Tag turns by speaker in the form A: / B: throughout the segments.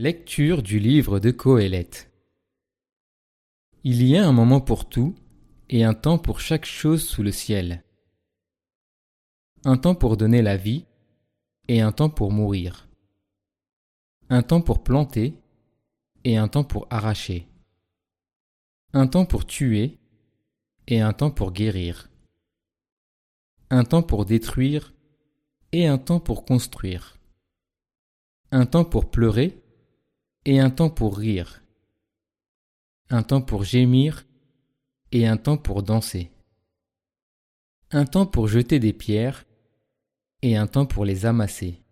A: Lecture du livre de Coëlette. Il y a un moment pour tout et un temps pour chaque chose sous le ciel. Un temps pour donner la vie et un temps pour mourir. Un temps pour planter et un temps pour arracher. Un temps pour tuer et un temps pour guérir. Un temps pour détruire et un temps pour construire. Un temps pour pleurer et un temps pour rire, un temps pour gémir et un temps pour danser, un temps pour jeter des pierres et un temps pour les amasser,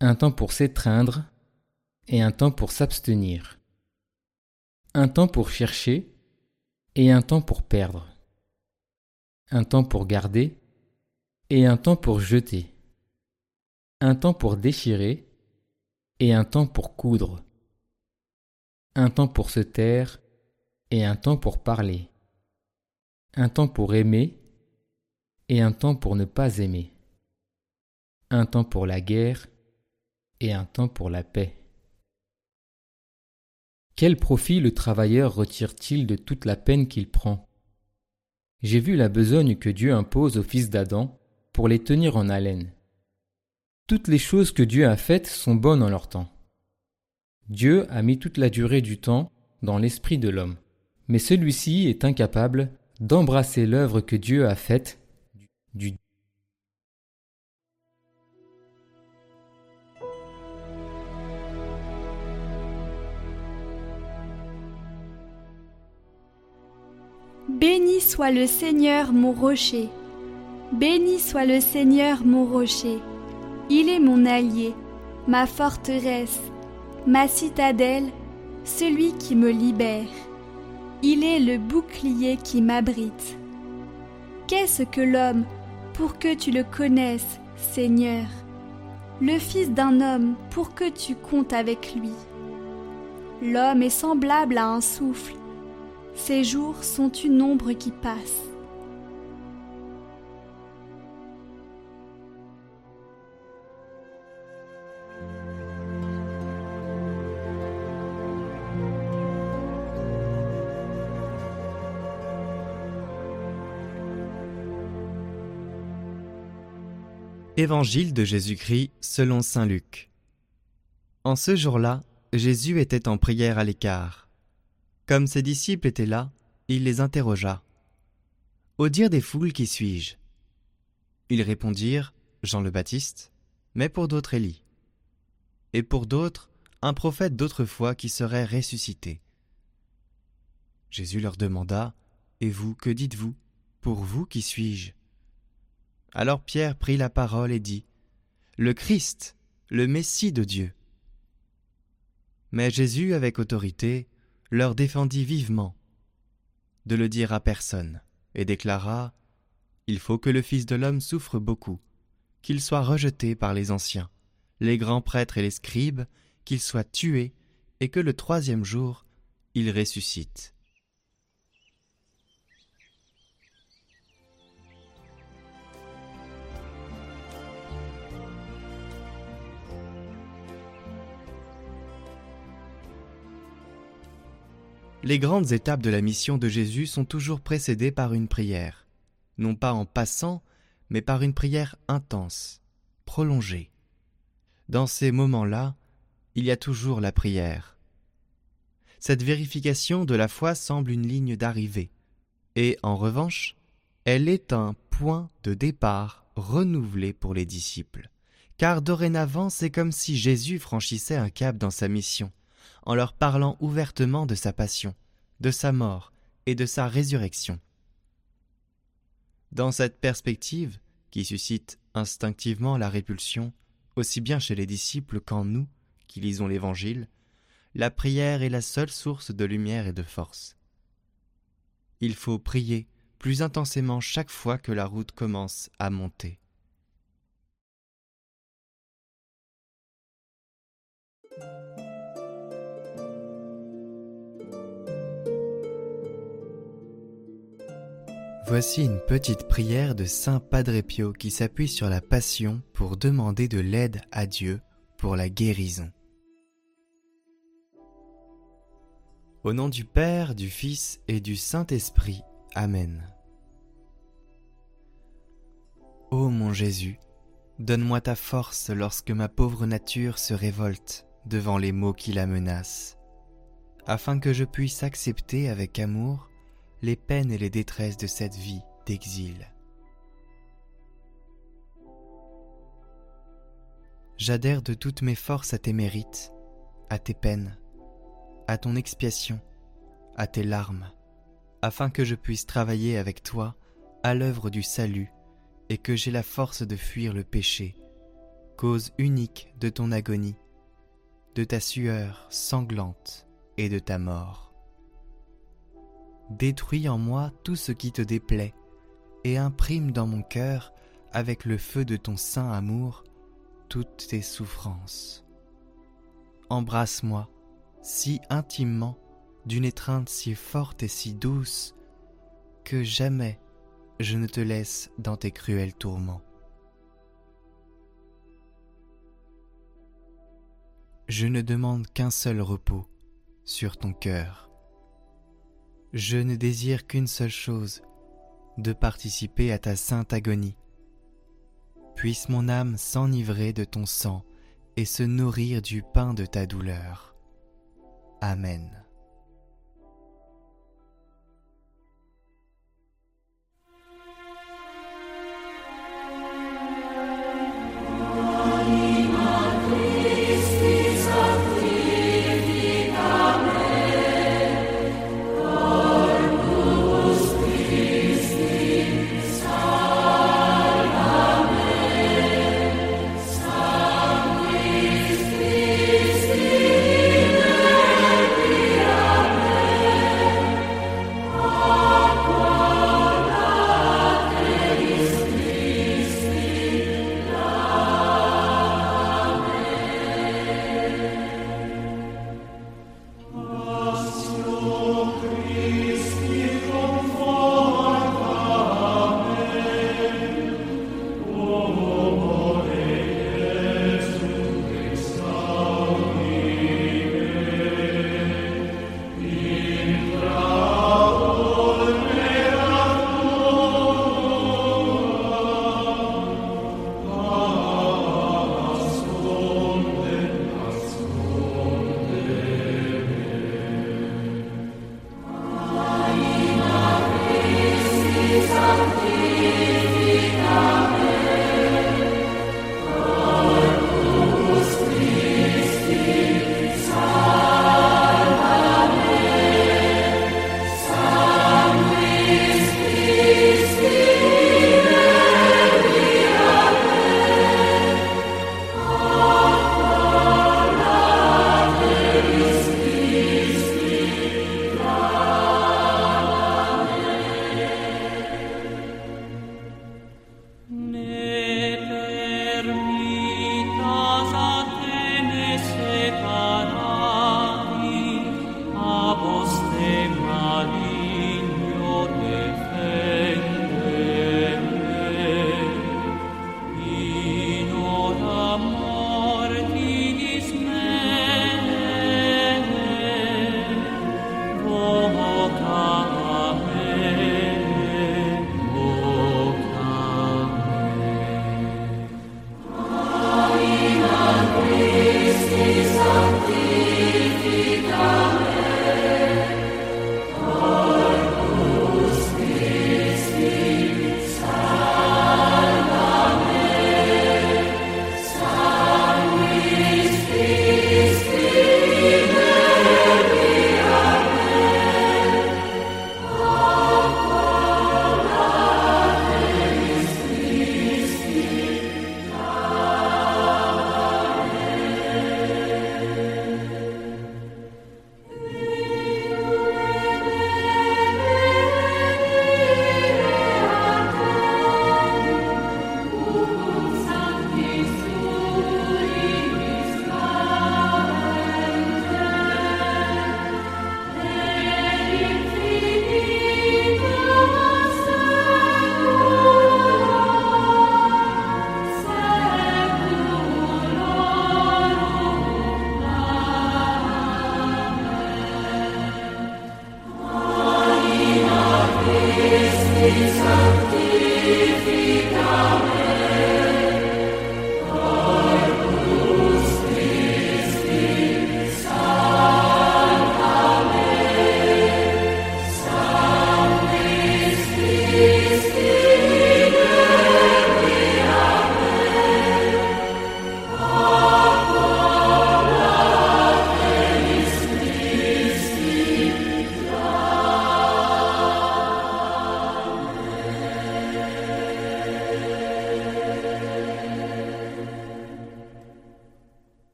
A: un temps pour s'étreindre et un temps pour s'abstenir, un temps pour chercher et un temps pour perdre, un temps pour garder et un temps pour jeter, un temps pour déchirer et un temps pour coudre, un temps pour se taire et un temps pour parler, un temps pour aimer et un temps pour ne pas aimer, un temps pour la guerre et un temps pour la paix. Quel profit le travailleur retire-t-il de toute la peine qu'il prend? J'ai vu la besogne que Dieu impose aux fils d'Adam pour les tenir en haleine. Toutes les choses que Dieu a faites sont bonnes en leur temps. Dieu a mis toute la durée du temps dans l'esprit de l'homme, mais celui-ci est incapable d'embrasser l'œuvre que Dieu a faite du
B: Béni soit le Seigneur mon rocher. Béni soit le Seigneur mon rocher. Il est mon allié, ma forteresse, ma citadelle, celui qui me libère. Il est le bouclier qui m'abrite. Qu'est-ce que l'homme pour que tu le connaisses, Seigneur? Le Fils d'un homme pour que tu comptes avec lui. L'homme est semblable à un souffle. Ses jours sont une ombre qui passe.
C: Évangile de Jésus-Christ selon Saint Luc. En ce jour-là, Jésus était en prière à l'écart. Comme ses disciples étaient là, il les interrogea. Au dire des foules, qui suis-je? Ils répondirent Jean le Baptiste, mais pour d'autres Élie. Et pour d'autres, un prophète d'autrefois qui serait ressuscité. Jésus leur demanda Et vous, que dites-vous? Pour vous, qui suis-je? Alors Pierre prit la parole et dit Le Christ, le Messie de Dieu. Mais Jésus, avec autorité, leur défendit vivement de le dire à personne, et déclara Il faut que le Fils de l'homme souffre beaucoup, qu'il soit rejeté par les anciens, les grands prêtres et les scribes, qu'il soit tué, et que le troisième jour il ressuscite. Les grandes étapes de la mission de Jésus sont toujours précédées par une prière, non pas en passant, mais par une prière intense, prolongée. Dans ces moments-là, il y a toujours la prière. Cette vérification de la foi semble une ligne d'arrivée, et en revanche, elle est un point de départ renouvelé pour les disciples, car dorénavant c'est comme si Jésus franchissait un cap dans sa mission en leur parlant ouvertement de sa passion, de sa mort et de sa résurrection. Dans cette perspective, qui suscite instinctivement la répulsion, aussi bien chez les disciples qu'en nous, qui lisons l'Évangile, la prière est la seule source de lumière et de force. Il faut prier plus intensément chaque fois que la route commence à monter. Voici une petite prière de Saint Padre Pio qui s'appuie sur la passion pour demander de l'aide à Dieu pour la guérison. Au nom du Père, du Fils et du Saint-Esprit. Amen. Ô mon Jésus, donne-moi ta force lorsque ma pauvre nature se révolte devant les maux qui la menacent, afin que je puisse accepter avec amour les peines et les détresses de cette vie d'exil. J'adhère de toutes mes forces à tes mérites, à tes peines, à ton expiation, à tes larmes, afin que je puisse travailler avec toi à l'œuvre du salut et que j'ai la force de fuir le péché, cause unique de ton agonie, de ta sueur sanglante et de ta mort. Détruis en moi tout ce qui te déplaît et imprime dans mon cœur, avec le feu de ton saint amour, toutes tes souffrances. Embrasse-moi si intimement, d'une étreinte si forte et si douce, que jamais je ne te laisse dans tes cruels tourments. Je ne demande qu'un seul repos sur ton cœur. Je ne désire qu'une seule chose, de participer à ta sainte agonie. Puisse mon âme s'enivrer de ton sang et se nourrir du pain de ta douleur. Amen.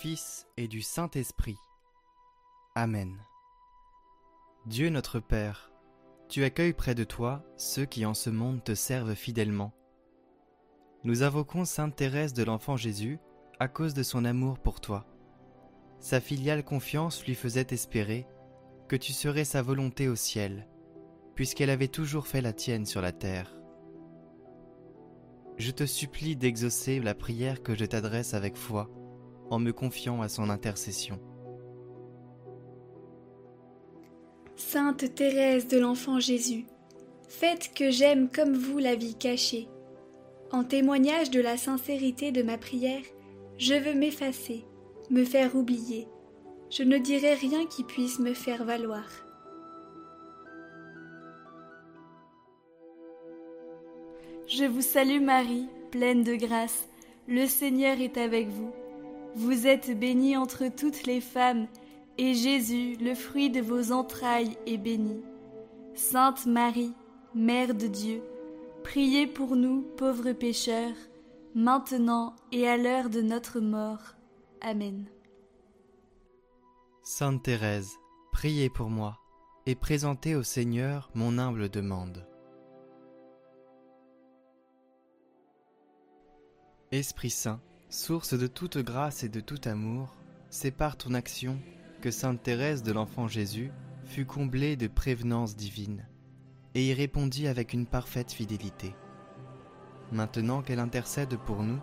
C: Fils et du Saint-Esprit. Amen. Dieu notre Père, tu accueilles près de toi ceux qui en ce monde te servent fidèlement. Nous invoquons Sainte Thérèse de l'Enfant Jésus à cause de son amour pour toi. Sa filiale confiance lui faisait espérer que tu serais sa volonté au ciel, puisqu'elle avait toujours fait la tienne sur la terre je te supplie d'exaucer la prière que je t'adresse avec foi, en me confiant à son intercession.
B: Sainte Thérèse de l'Enfant Jésus, faites que j'aime comme vous la vie cachée. En témoignage de la sincérité de ma prière, je veux m'effacer, me faire oublier. Je ne dirai rien qui puisse me faire valoir. Je vous salue Marie, pleine de grâce. Le Seigneur est avec vous. Vous êtes bénie entre toutes les femmes, et Jésus, le fruit de vos entrailles, est béni. Sainte Marie, Mère de Dieu, priez pour nous pauvres pécheurs, maintenant et à l'heure de notre mort. Amen.
C: Sainte Thérèse, priez pour moi, et présentez au Seigneur mon humble demande. Esprit Saint, source de toute grâce et de tout amour, c'est par ton action que Sainte Thérèse de l'Enfant Jésus fut comblée de prévenance divine et y répondit avec une parfaite fidélité. Maintenant qu'elle intercède pour nous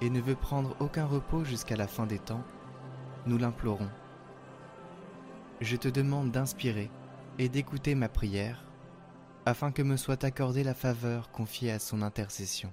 C: et ne veut prendre aucun repos jusqu'à la fin des temps, nous l'implorons. Je te demande d'inspirer et d'écouter ma prière, afin que me soit accordée la faveur confiée à son intercession.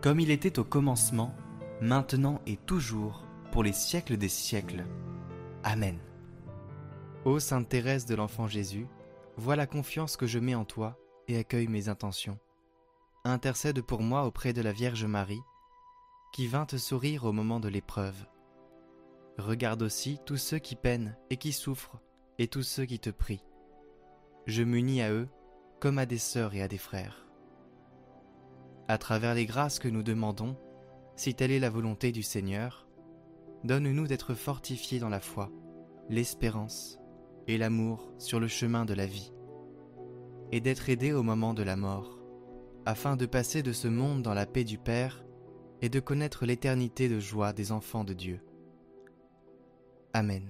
C: comme il était au commencement, maintenant et toujours, pour les siècles des siècles. Amen. Ô Sainte Thérèse de l'Enfant Jésus, vois la confiance que je mets en toi et accueille mes intentions. Intercède pour moi auprès de la Vierge Marie, qui vint te sourire au moment de l'épreuve. Regarde aussi tous ceux qui peinent et qui souffrent, et tous ceux qui te prient. Je m'unis à eux comme à des sœurs et à des frères à travers les grâces que nous demandons, si telle est la volonté du Seigneur, donne-nous d'être fortifiés dans la foi, l'espérance et l'amour sur le chemin de la vie, et d'être aidés au moment de la mort, afin de passer de ce monde dans la paix du Père et de connaître l'éternité de joie des enfants de Dieu. Amen.